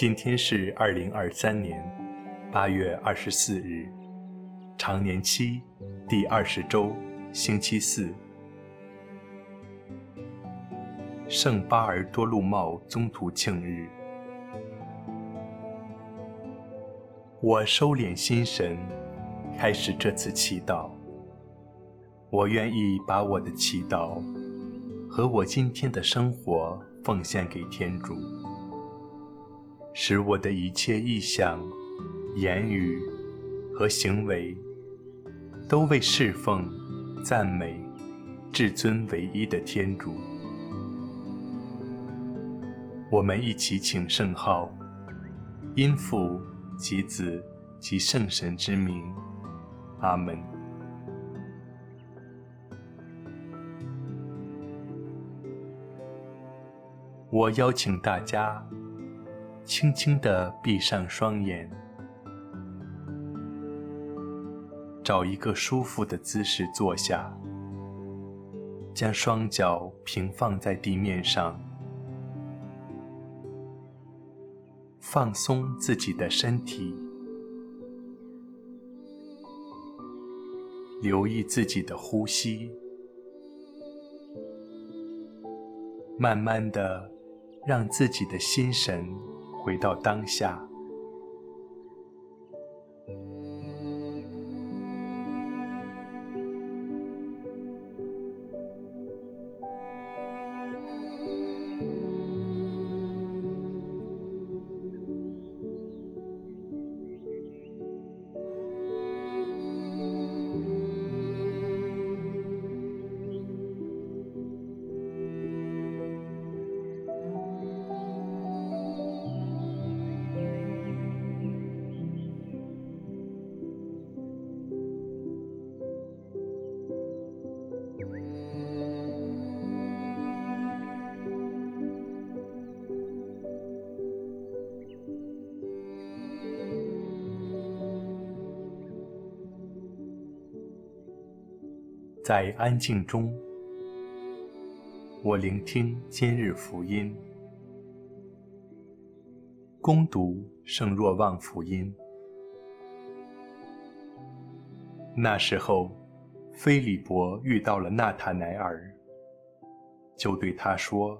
今天是二零二三年八月二十四日，常年期第二十周，星期四。圣巴尔多禄茂宗徒庆日，我收敛心神，开始这次祈祷。我愿意把我的祈祷和我今天的生活奉献给天主，使我的一切意向、言语和行为都为侍奉、赞美至尊唯一的天主。我们一起请圣号，因父及子及圣神之名，阿门。我邀请大家，轻轻地闭上双眼，找一个舒服的姿势坐下，将双脚平放在地面上。放松自己的身体，留意自己的呼吸，慢慢的让自己的心神回到当下。在安静中，我聆听今日福音，恭读圣若望福音。那时候，斐理伯遇到了纳塔乃尔，就对他说：“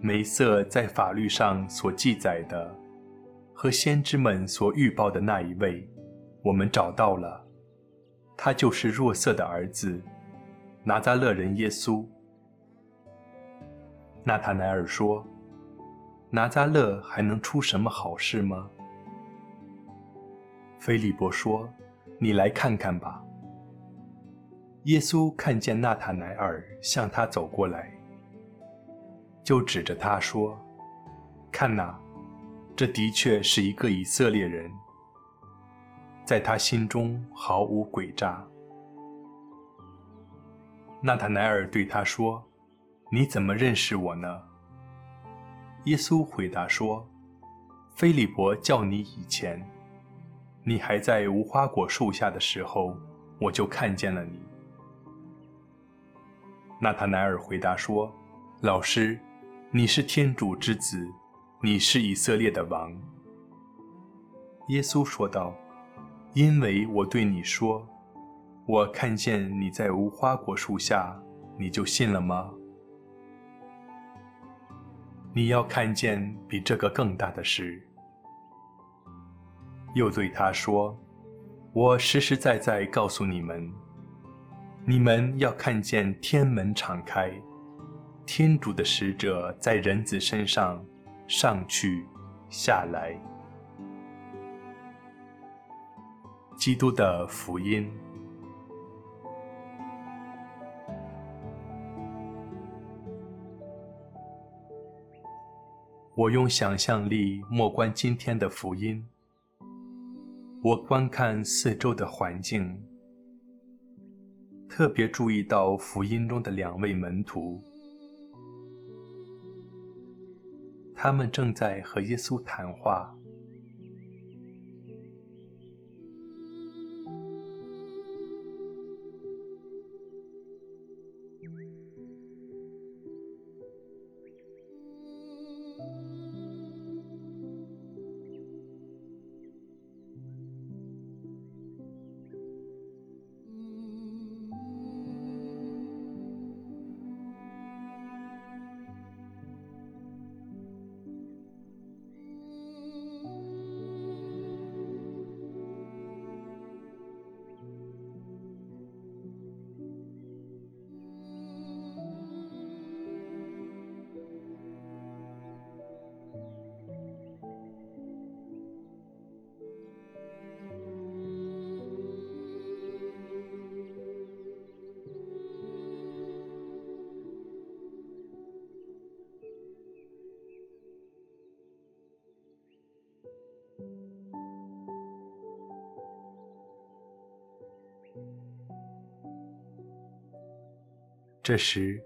梅瑟在法律上所记载的，和先知们所预报的那一位，我们找到了。”他就是若瑟的儿子，拿撒勒人耶稣。纳塔乃尔说：“拿撒勒还能出什么好事吗？”菲利伯说：“你来看看吧。”耶稣看见纳塔乃尔向他走过来，就指着他说：“看哪，这的确是一个以色列人。”在他心中毫无诡诈。纳塔乃尔对他说：“你怎么认识我呢？”耶稣回答说：“菲利伯叫你以前，你还在无花果树下的时候，我就看见了你。”纳塔乃尔回答说：“老师，你是天主之子，你是以色列的王。”耶稣说道。因为我对你说，我看见你在无花果树下，你就信了吗？你要看见比这个更大的事。又对他说：“我实实在在告诉你们，你们要看见天门敞开，天主的使者在人子身上上去下来。”基督的福音。我用想象力默观今天的福音。我观看四周的环境，特别注意到福音中的两位门徒，他们正在和耶稣谈话。这时，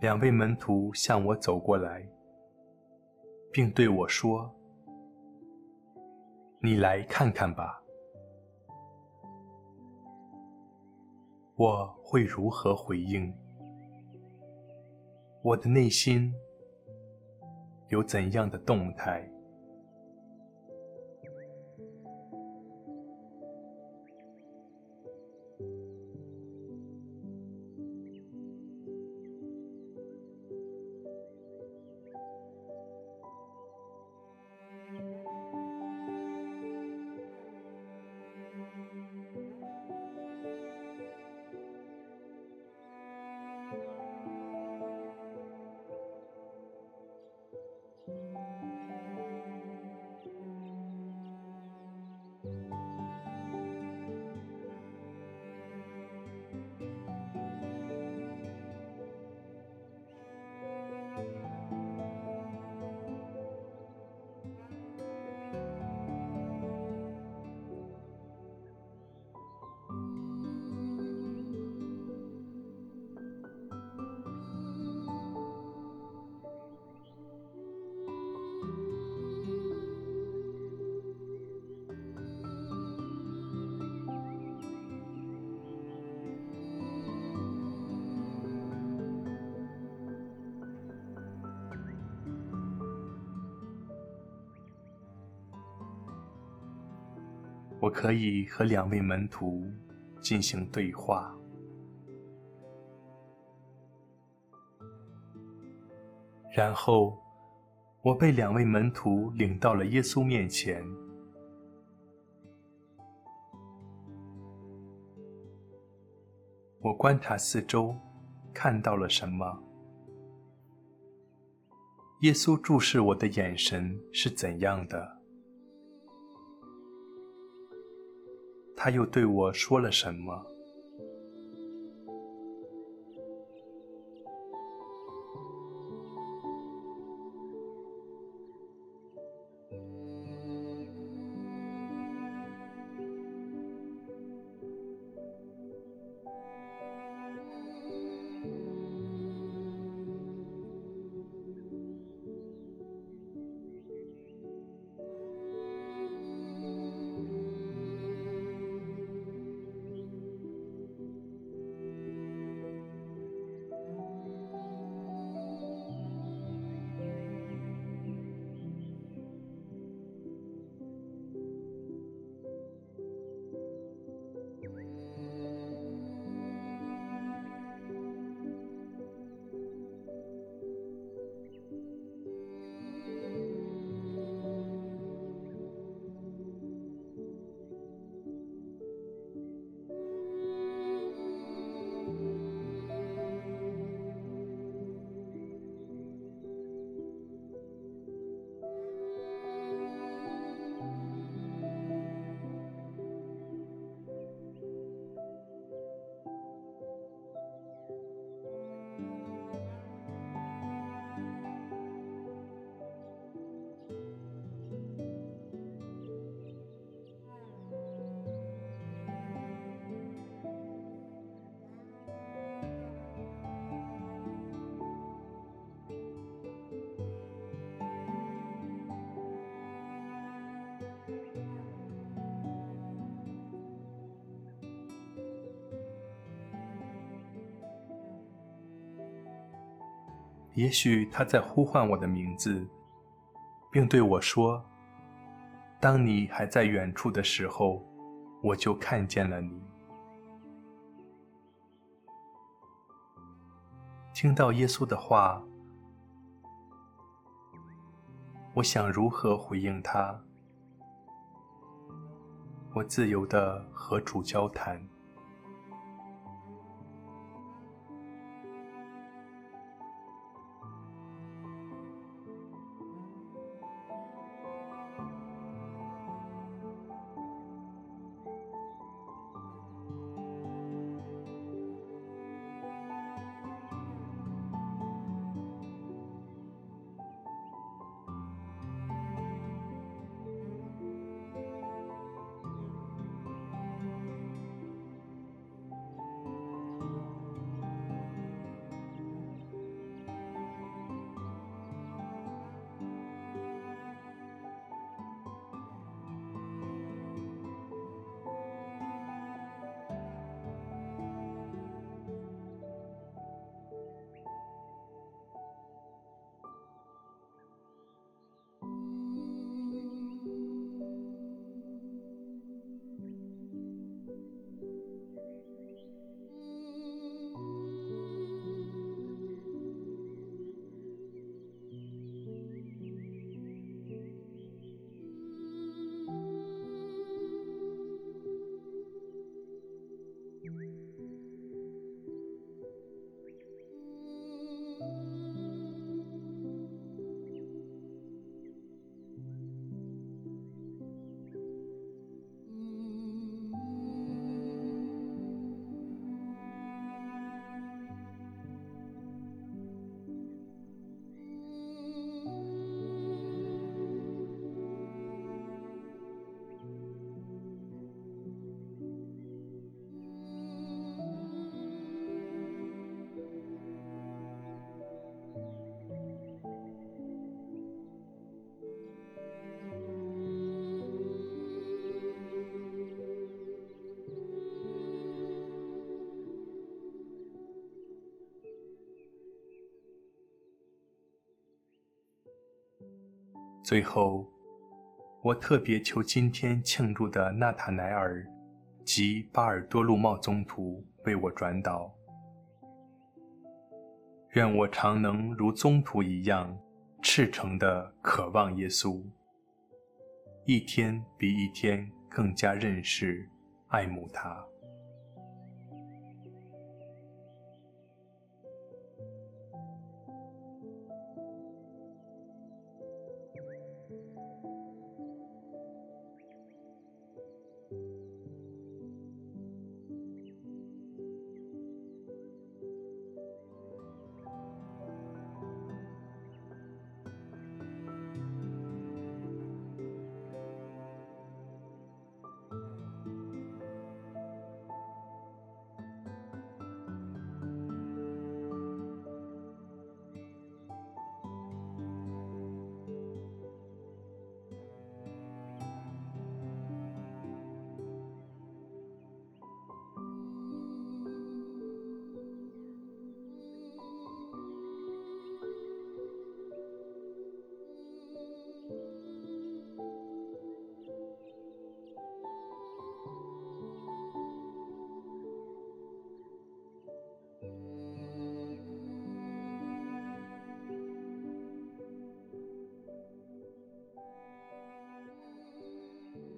两位门徒向我走过来，并对我说：“你来看看吧。”我会如何回应？我的内心有怎样的动态？我可以和两位门徒进行对话，然后我被两位门徒领到了耶稣面前。我观察四周，看到了什么？耶稣注视我的眼神是怎样的？他又对我说了什么？也许他在呼唤我的名字，并对我说：“当你还在远处的时候，我就看见了你。”听到耶稣的话，我想如何回应他？我自由的和主交谈。最后，我特别求今天庆祝的纳塔乃尔及巴尔多禄茂宗徒为我转祷，愿我常能如宗徒一样赤诚地渴望耶稣，一天比一天更加认识、爱慕他。